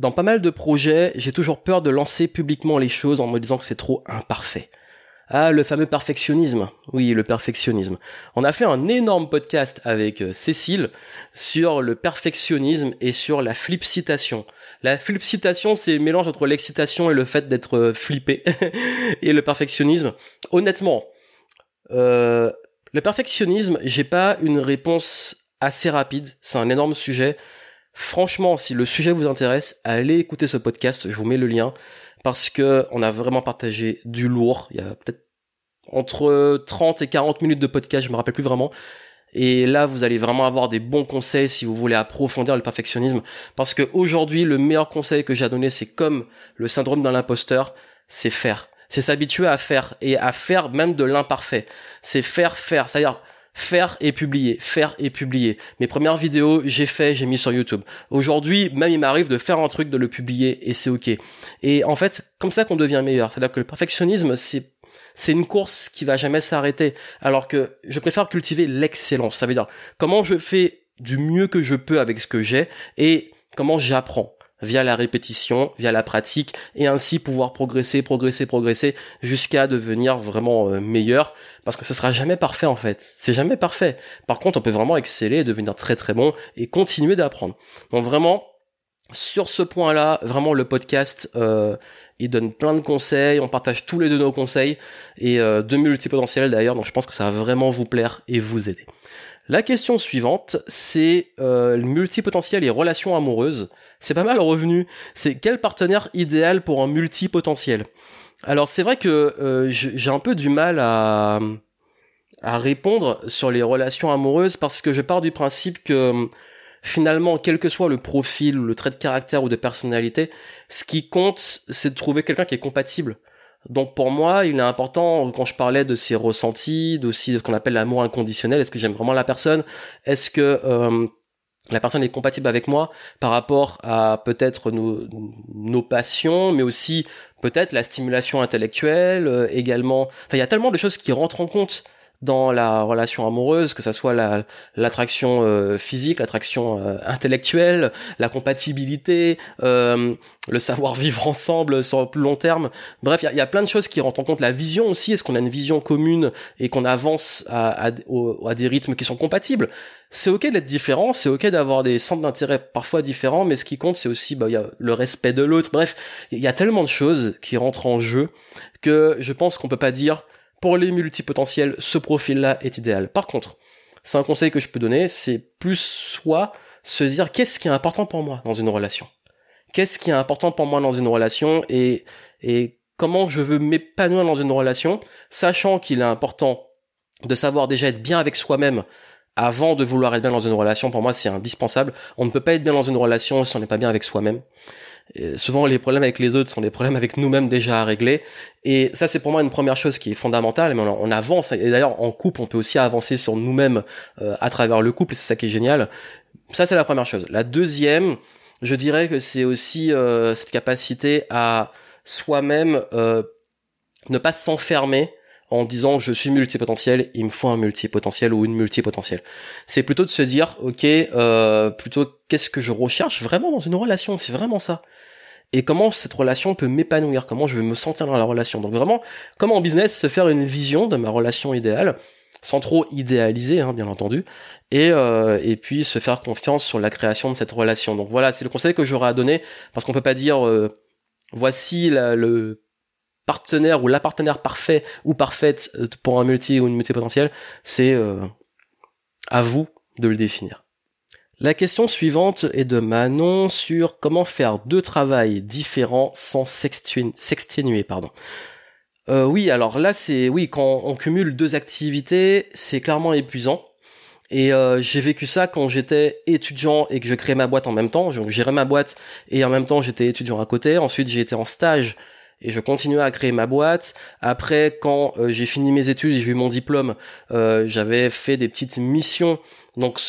dans pas mal de projets, j'ai toujours peur de lancer publiquement les choses en me disant que c'est trop imparfait. Ah, le fameux perfectionnisme. Oui, le perfectionnisme. On a fait un énorme podcast avec euh, Cécile sur le perfectionnisme et sur la flip citation. La flip citation, c'est le mélange entre l'excitation et le fait d'être euh, flippé. et le perfectionnisme. Honnêtement, euh, le perfectionnisme, j'ai pas une réponse assez rapide. C'est un énorme sujet. Franchement, si le sujet vous intéresse, allez écouter ce podcast, je vous mets le lien, parce que on a vraiment partagé du lourd. Il y a peut-être entre 30 et 40 minutes de podcast, je me rappelle plus vraiment. Et là, vous allez vraiment avoir des bons conseils si vous voulez approfondir le perfectionnisme. Parce que aujourd'hui, le meilleur conseil que j'ai à donner, c'est comme le syndrome d'un imposteur, c'est faire. C'est s'habituer à faire et à faire même de l'imparfait. C'est faire, faire. C'est-à-dire, faire et publier, faire et publier. Mes premières vidéos, j'ai fait, j'ai mis sur YouTube. Aujourd'hui, même il m'arrive de faire un truc, de le publier et c'est ok. Et en fait, comme ça qu'on devient meilleur. C'est-à-dire que le perfectionnisme, c'est c'est une course qui va jamais s'arrêter. Alors que je préfère cultiver l'excellence. Ça veut dire comment je fais du mieux que je peux avec ce que j'ai et comment j'apprends via la répétition, via la pratique, et ainsi pouvoir progresser, progresser, progresser, jusqu'à devenir vraiment euh, meilleur, parce que ce sera jamais parfait en fait. C'est jamais parfait. Par contre, on peut vraiment exceller, devenir très très bon, et continuer d'apprendre. Donc vraiment, sur ce point-là, vraiment le podcast, euh, il donne plein de conseils, on partage tous les deux nos conseils, et euh, de multipotentiels d'ailleurs, donc je pense que ça va vraiment vous plaire et vous aider. La question suivante, c'est euh, le multipotentiel et relations amoureuses. C'est pas mal revenu. C'est quel partenaire idéal pour un multipotentiel? Alors c'est vrai que euh, j'ai un peu du mal à, à répondre sur les relations amoureuses parce que je pars du principe que finalement, quel que soit le profil, le trait de caractère ou de personnalité, ce qui compte, c'est de trouver quelqu'un qui est compatible. Donc pour moi, il est important, quand je parlais de ces ressentis, d'aussi de ce qu'on appelle l'amour inconditionnel, est-ce que j'aime vraiment la personne? Est-ce que euh, la personne est compatible avec moi par rapport à peut-être nos, nos passions, mais aussi peut-être la stimulation intellectuelle euh, également? Enfin, il y a tellement de choses qui rentrent en compte dans la relation amoureuse, que ça soit la l'attraction euh, physique, l'attraction euh, intellectuelle, la compatibilité, euh, le savoir vivre ensemble sur le plus long terme. Bref, il y a, plein de choses qui rentrent en compte. La vision aussi, est-ce qu'on a une vision commune et qu'on avance à, à, à, des rythmes qui sont compatibles? C'est ok d'être différent, c'est ok d'avoir des centres d'intérêt parfois différents, mais ce qui compte, c'est aussi bah, y a le respect de l'autre. Bref, il y a tellement de choses qui rentrent en jeu que je pense qu'on peut pas dire pour les multipotentiels, ce profil-là est idéal. Par contre, c'est un conseil que je peux donner, c'est plus soit se dire qu'est-ce qui est important pour moi dans une relation? Qu'est-ce qui est important pour moi dans une relation et, et comment je veux m'épanouir dans une relation, sachant qu'il est important de savoir déjà être bien avec soi-même avant de vouloir être bien dans une relation. Pour moi, c'est indispensable. On ne peut pas être bien dans une relation si on n'est pas bien avec soi-même souvent, les problèmes avec les autres sont des problèmes avec nous-mêmes déjà à régler. Et ça, c'est pour moi une première chose qui est fondamentale. Mais on, avance. Et d'ailleurs, en couple, on peut aussi avancer sur nous-mêmes euh, à travers le couple. C'est ça qui est génial. Ça, c'est la première chose. La deuxième, je dirais que c'est aussi euh, cette capacité à soi-même euh, ne pas s'enfermer en disant je suis multipotentiel, il me faut un multipotentiel ou une multipotentielle. C'est plutôt de se dire ok, euh, plutôt qu'est-ce que je recherche vraiment dans une relation, c'est vraiment ça. Et comment cette relation peut m'épanouir, comment je vais me sentir dans la relation? Donc vraiment, comment en business se faire une vision de ma relation idéale, sans trop idéaliser, hein, bien entendu, et, euh, et puis se faire confiance sur la création de cette relation. Donc voilà, c'est le conseil que j'aurais à donner, parce qu'on peut pas dire euh, voici la, le partenaire ou la partenaire parfait ou parfaite euh, pour un multi ou une multipotentielle, c'est euh, à vous de le définir. La question suivante est de Manon sur comment faire deux travails différents sans s'exténuer. Pardon. Euh, oui, alors là c'est oui quand on cumule deux activités, c'est clairement épuisant. Et euh, j'ai vécu ça quand j'étais étudiant et que je créais ma boîte en même temps. Je gérais ma boîte et en même temps j'étais étudiant à côté. Ensuite j'ai été en stage et je continuais à créer ma boîte. Après, quand euh, j'ai fini mes études et j'ai eu mon diplôme, euh, j'avais fait des petites missions. Donc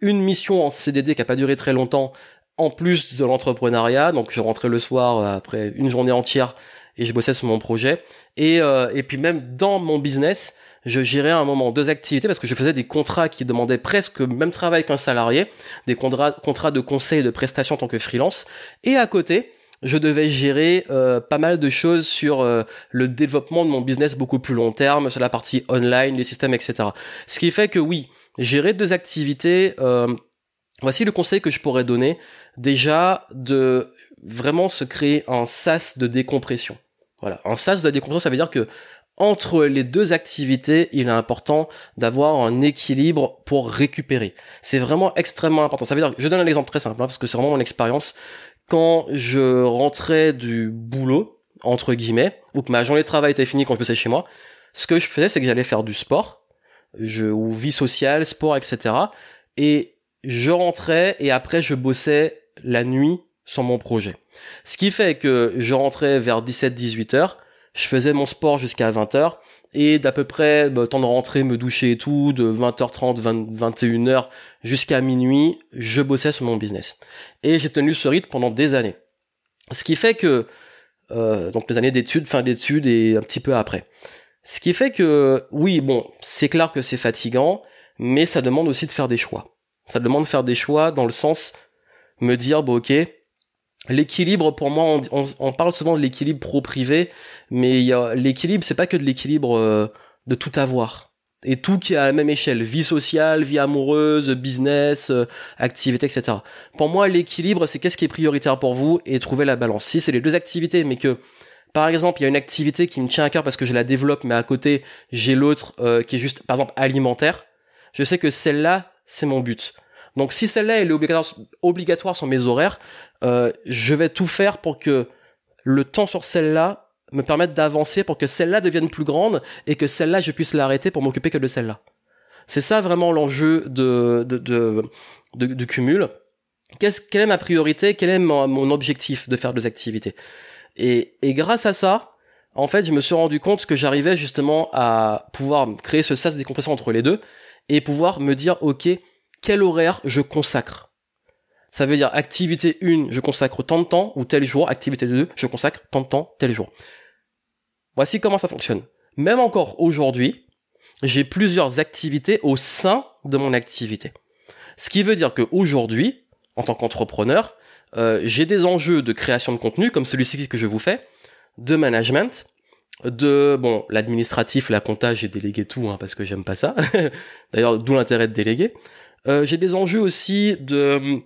une mission en CDD qui a pas duré très longtemps, en plus de l'entrepreneuriat. Donc je rentrais le soir euh, après une journée entière et je bossais sur mon projet. Et, et puis même dans mon business, je gérais à un moment deux activités parce que je faisais des contrats qui demandaient presque le même travail qu'un salarié, des contrats, contrats de conseil et de prestation en tant que freelance. Et à côté, je devais gérer euh, pas mal de choses sur euh, le développement de mon business beaucoup plus long terme, sur la partie online, les systèmes, etc. Ce qui fait que oui, gérer deux activités, euh, voici le conseil que je pourrais donner. Déjà, de vraiment se créer un sas de décompression. Voilà, un sas de décompression, ça veut dire que entre les deux activités, il est important d'avoir un équilibre pour récupérer. C'est vraiment extrêmement important. Ça veut dire, je donne un exemple très simple, hein, parce que c'est vraiment mon expérience quand je rentrais du boulot, entre guillemets, ou que ma journée de travail était finie quand je passais chez moi, ce que je faisais, c'est que j'allais faire du sport, je, ou vie sociale, sport, etc. Et je rentrais et après je bossais la nuit sur mon projet. Ce qui fait que je rentrais vers 17-18 heures, je faisais mon sport jusqu'à 20 heures, et d'à peu près bah, temps de rentrer, me doucher et tout, de 20h30, 20, 21h jusqu'à minuit, je bossais sur mon business. Et j'ai tenu ce rythme pendant des années. Ce qui fait que, euh, donc les années d'études, fin d'études et un petit peu après. Ce qui fait que, oui, bon, c'est clair que c'est fatigant, mais ça demande aussi de faire des choix. Ça demande de faire des choix dans le sens, me dire, bon ok, L'équilibre, pour moi, on, parle souvent de l'équilibre pro-privé, mais l'équilibre, c'est pas que de l'équilibre euh, de tout avoir. Et tout qui est à la même échelle. Vie sociale, vie amoureuse, business, euh, activité, etc. Pour moi, l'équilibre, c'est qu'est-ce qui est prioritaire pour vous et trouver la balance. Si c'est les deux activités, mais que, par exemple, il y a une activité qui me tient à cœur parce que je la développe, mais à côté, j'ai l'autre euh, qui est juste, par exemple, alimentaire, je sais que celle-là, c'est mon but. Donc si celle-là elle est obligatoire, sur mes horaires, euh, je vais tout faire pour que le temps sur celle-là me permette d'avancer pour que celle-là devienne plus grande et que celle-là je puisse l'arrêter pour m'occuper que de celle-là. C'est ça vraiment l'enjeu de, de, de, cumul. qu'est-ce, quelle est ma priorité, quel est mon, objectif de faire des activités? Et, et grâce à ça, en fait, je me suis rendu compte que j'arrivais justement à pouvoir créer ce sas de décompression entre les deux et pouvoir me dire, ok, quel horaire je consacre. Ça veut dire activité 1, je consacre tant de temps, ou tel jour, activité 2, je consacre tant de temps, tel jour. Voici comment ça fonctionne. Même encore aujourd'hui, j'ai plusieurs activités au sein de mon activité. Ce qui veut dire qu'aujourd'hui, en tant qu'entrepreneur, euh, j'ai des enjeux de création de contenu comme celui-ci que je vous fais, de management, de bon l'administratif, la compta, j'ai délégué tout hein, parce que j'aime pas ça. D'ailleurs, d'où l'intérêt de déléguer. Euh, j'ai des enjeux aussi de hum,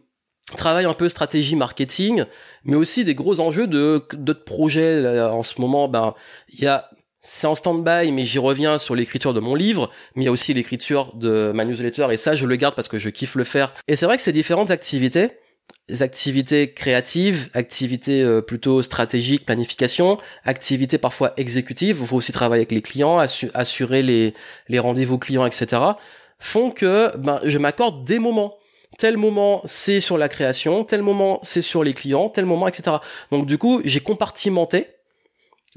travail un peu stratégie marketing, mais aussi des gros enjeux de d'autres projets. en ce moment, ben il y a c'est en stand-by, mais j'y reviens sur l'écriture de mon livre, mais il y a aussi l'écriture de ma newsletter, et ça, je le garde parce que je kiffe le faire. Et c'est vrai que ces différentes activités, des activités créatives, activités euh, plutôt stratégiques, planification, activités parfois exécutives, il faut aussi travailler avec les clients, assurer les, les rendez-vous clients, etc., font que ben, je m'accorde des moments. Tel moment c'est sur la création, tel moment c'est sur les clients, tel moment, etc. Donc du coup, j'ai compartimenté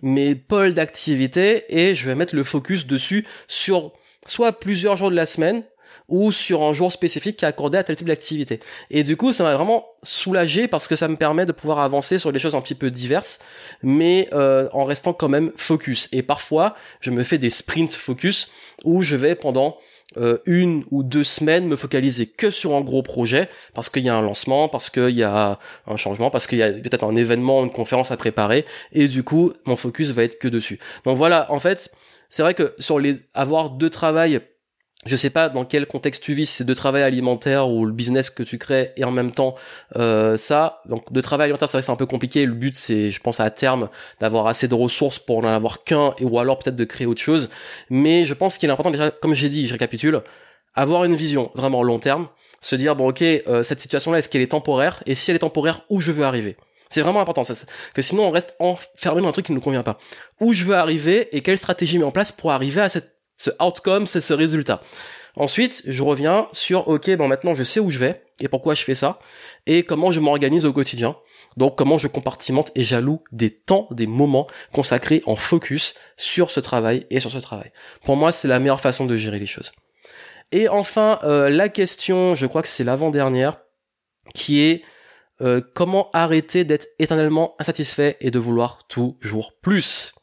mes pôles d'activité et je vais mettre le focus dessus sur soit plusieurs jours de la semaine, ou sur un jour spécifique qui est accordé à tel type d'activité. Et du coup, ça m'a vraiment soulagé parce que ça me permet de pouvoir avancer sur des choses un petit peu diverses, mais euh, en restant quand même focus. Et parfois, je me fais des sprints focus où je vais pendant euh, une ou deux semaines me focaliser que sur un gros projet parce qu'il y a un lancement, parce qu'il y a un changement, parce qu'il y a peut-être un événement, une conférence à préparer, et du coup, mon focus va être que dessus. Donc voilà, en fait, c'est vrai que sur les avoir deux travails je sais pas dans quel contexte tu vis, c'est de travail alimentaire ou le business que tu crées et en même temps euh, ça. Donc de travail alimentaire, c'est vrai c'est un peu compliqué. Le but, c'est, je pense à terme, d'avoir assez de ressources pour n'en avoir qu'un et ou alors peut-être de créer autre chose. Mais je pense qu'il est important déjà, comme j'ai dit, je récapitule, avoir une vision vraiment long terme, se dire bon ok, euh, cette situation-là, est-ce qu'elle est temporaire? Et si elle est temporaire, où je veux arriver? C'est vraiment important, ça, que sinon on reste enfermé dans un truc qui ne nous convient pas. Où je veux arriver et quelle stratégie met en place pour arriver à cette ce outcome, c'est ce résultat. Ensuite, je reviens sur, ok, bon maintenant je sais où je vais et pourquoi je fais ça et comment je m'organise au quotidien. Donc comment je compartimente et j'alloue des temps, des moments consacrés en focus sur ce travail et sur ce travail. Pour moi, c'est la meilleure façon de gérer les choses. Et enfin, euh, la question, je crois que c'est l'avant-dernière, qui est euh, comment arrêter d'être éternellement insatisfait et de vouloir toujours plus?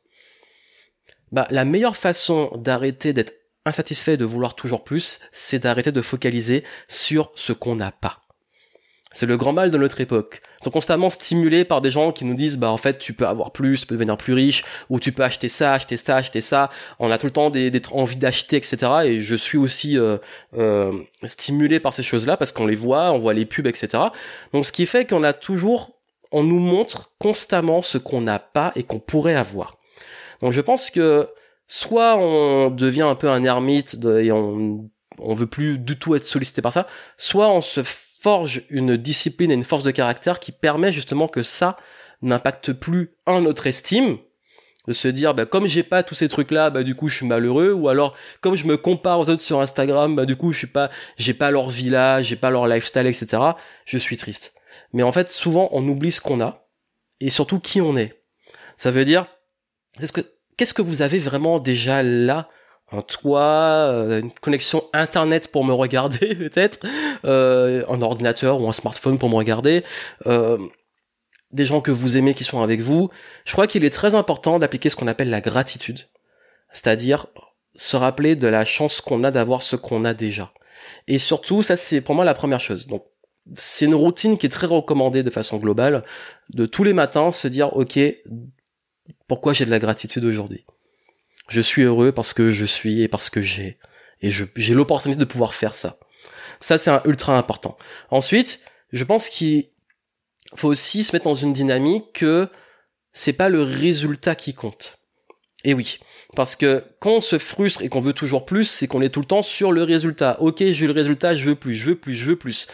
Bah, la meilleure façon d'arrêter d'être insatisfait de vouloir toujours plus, c'est d'arrêter de focaliser sur ce qu'on n'a pas. C'est le grand mal de notre époque. Ils sont constamment stimulés par des gens qui nous disent, bah en fait, tu peux avoir plus, tu peux devenir plus riche, ou tu peux acheter ça, acheter ça, acheter ça. On a tout le temps des, des envies d'acheter, etc. Et je suis aussi euh, euh, stimulé par ces choses-là parce qu'on les voit, on voit les pubs, etc. Donc ce qui fait qu'on a toujours, on nous montre constamment ce qu'on n'a pas et qu'on pourrait avoir. Donc je pense que soit on devient un peu un ermite et on on veut plus du tout être sollicité par ça, soit on se forge une discipline et une force de caractère qui permet justement que ça n'impacte plus un notre estime, de se dire bah comme j'ai pas tous ces trucs là bah du coup je suis malheureux ou alors comme je me compare aux autres sur Instagram bah du coup je suis pas j'ai pas leur village j'ai pas leur lifestyle etc je suis triste. Mais en fait souvent on oublie ce qu'on a et surtout qui on est. Ça veut dire est-ce que qu'est-ce que vous avez vraiment déjà là un toit, euh, une connexion internet pour me regarder peut-être, euh, un ordinateur ou un smartphone pour me regarder, euh, des gens que vous aimez qui sont avec vous? Je crois qu'il est très important d'appliquer ce qu'on appelle la gratitude, c'est-à-dire se rappeler de la chance qu'on a d'avoir ce qu'on a déjà. Et surtout, ça c'est pour moi la première chose. Donc c'est une routine qui est très recommandée de façon globale, de tous les matins se dire ok pourquoi j'ai de la gratitude aujourd'hui? Je suis heureux parce que je suis et parce que j'ai. Et j'ai l'opportunité de pouvoir faire ça. Ça, c'est un ultra important. Ensuite, je pense qu'il faut aussi se mettre dans une dynamique que c'est pas le résultat qui compte. Et oui, parce que quand on se frustre et qu'on veut toujours plus, c'est qu'on est tout le temps sur le résultat. Ok, j'ai le résultat, je veux plus, je veux plus, je veux plus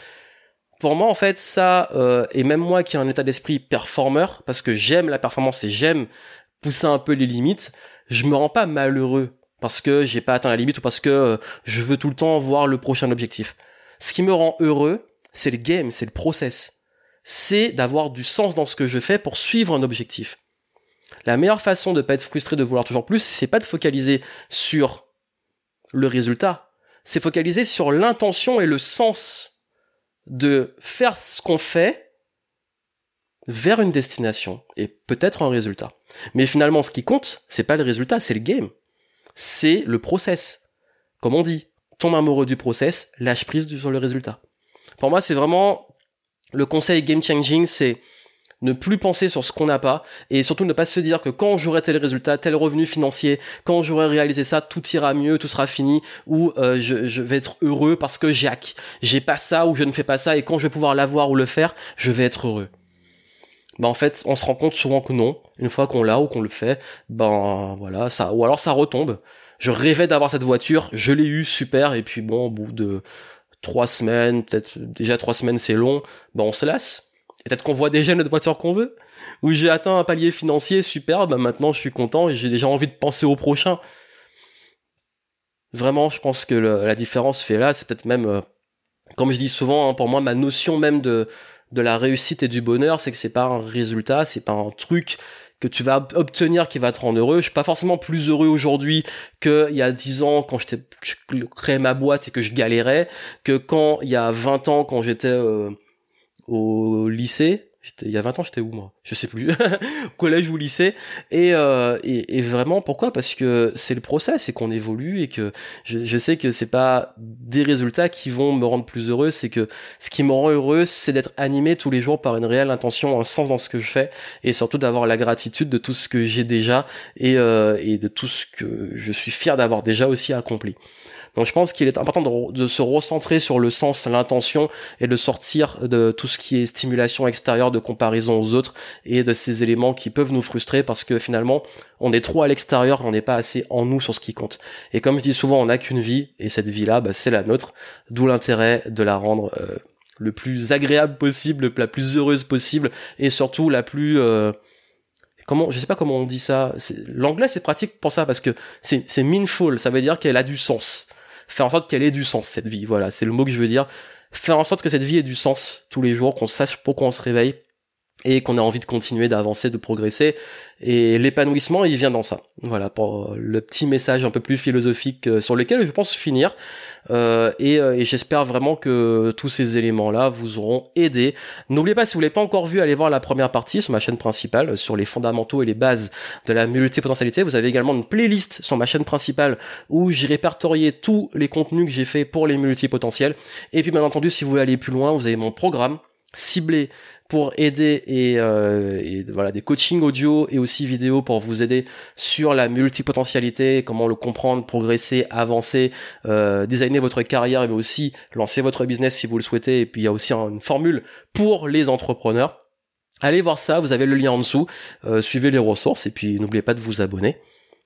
pour moi en fait ça euh, et même moi qui ai un état d'esprit performeur parce que j'aime la performance et j'aime pousser un peu les limites je me rends pas malheureux parce que j'ai pas atteint la limite ou parce que euh, je veux tout le temps voir le prochain objectif ce qui me rend heureux c'est le game, c'est le process. C'est d'avoir du sens dans ce que je fais pour suivre un objectif. La meilleure façon de pas être frustré de vouloir toujours plus, c'est pas de focaliser sur le résultat. C'est focaliser sur l'intention et le sens de faire ce qu'on fait vers une destination et peut-être un résultat. Mais finalement, ce qui compte, c'est pas le résultat, c'est le game. C'est le process. Comme on dit, tombe amoureux du process, lâche prise sur le résultat. Pour moi, c'est vraiment le conseil game changing, c'est ne plus penser sur ce qu'on n'a pas et surtout ne pas se dire que quand j'aurai tel résultat, tel revenu financier, quand j'aurai réalisé ça, tout ira mieux, tout sera fini ou euh, je, vais être heureux parce que j'ai j'ai pas ça ou je ne fais pas ça et quand je vais pouvoir l'avoir ou le faire, je vais être heureux. Ben en fait, on se rend compte souvent que non. Une fois qu'on l'a ou qu'on le fait, ben voilà, ça ou alors ça retombe. Je rêvais d'avoir cette voiture, je l'ai eu, super, et puis bon, au bout de trois semaines, peut-être déjà trois semaines c'est long, ben on se lasse Peut-être qu'on voit déjà notre voiture qu'on veut. Ou j'ai atteint un palier financier super, bah maintenant je suis content et j'ai déjà envie de penser au prochain. Vraiment, je pense que la différence fait là, c'est peut-être même, euh, comme je dis souvent, hein, pour moi, ma notion même de, de la réussite et du bonheur, c'est que c'est pas un résultat, c'est pas un truc que tu vas obtenir qui va te rendre heureux. Je suis pas forcément plus heureux aujourd'hui qu'il y a 10 ans quand j'étais, je créais ma boîte et que je galérais, que quand il y a 20 ans quand j'étais euh, au lycée. Il y a 20 ans, j'étais où moi? Je sais plus. Collège ou lycée. Et, euh, et, et, vraiment, pourquoi? Parce que c'est le process, c'est qu'on évolue et que je, je sais que c'est pas des résultats qui vont me rendre plus heureux. C'est que ce qui me rend heureux, c'est d'être animé tous les jours par une réelle intention, un sens dans ce que je fais, et surtout d'avoir la gratitude de tout ce que j'ai déjà et, euh, et de tout ce que je suis fier d'avoir déjà aussi accompli. Donc je pense qu'il est important de, se recentrer sur le sens, l'intention et de sortir de tout ce qui est stimulation extérieure, de comparaison aux autres et de ces éléments qui peuvent nous frustrer parce que finalement on est trop à l'extérieur, on n'est pas assez en nous sur ce qui compte. Et comme je dis souvent, on n'a qu'une vie et cette vie-là, bah, c'est la nôtre, d'où l'intérêt de la rendre euh, le plus agréable possible, la plus heureuse possible et surtout la plus euh, comment je sais pas comment on dit ça. L'anglais c'est pratique pour ça parce que c'est c'est meaningful. Ça veut dire qu'elle a du sens faire en sorte qu'elle ait du sens, cette vie. Voilà, c'est le mot que je veux dire. Faire en sorte que cette vie ait du sens tous les jours, qu'on sache pourquoi on se réveille et qu'on a envie de continuer d'avancer, de progresser. Et l'épanouissement, il vient dans ça. Voilà, pour le petit message un peu plus philosophique euh, sur lequel je pense finir. Euh, et, euh, j'espère vraiment que tous ces éléments-là vous auront aidé. N'oubliez pas, si vous l'avez pas encore vu, allez voir la première partie sur ma chaîne principale, sur les fondamentaux et les bases de la multipotentialité. Vous avez également une playlist sur ma chaîne principale où j'ai répertorié tous les contenus que j'ai fait pour les multipotentiels. Et puis bien entendu, si vous voulez aller plus loin, vous avez mon programme ciblé pour aider et, euh, et, voilà des coachings audio et aussi vidéo pour vous aider sur la multipotentialité, comment le comprendre, progresser, avancer, euh, designer votre carrière mais aussi lancer votre business si vous le souhaitez. Et puis il y a aussi une formule pour les entrepreneurs. Allez voir ça, vous avez le lien en dessous. Euh, suivez les ressources et puis n'oubliez pas de vous abonner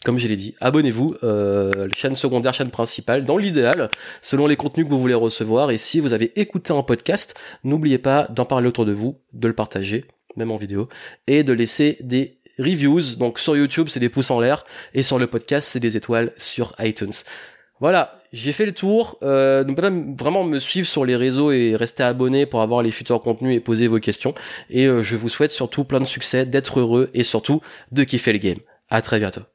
comme je l'ai dit, abonnez-vous, euh, chaîne secondaire, chaîne principale, dans l'idéal, selon les contenus que vous voulez recevoir. Et si vous avez écouté un podcast, n'oubliez pas d'en parler autour de vous, de le partager, même en vidéo, et de laisser des reviews. Donc sur YouTube, c'est des pouces en l'air, et sur le podcast, c'est des étoiles sur iTunes. Voilà, j'ai fait le tour. Euh, donc vraiment me suivre sur les réseaux et rester abonné pour avoir les futurs contenus et poser vos questions. Et euh, je vous souhaite surtout plein de succès, d'être heureux et surtout de kiffer le game. À très bientôt.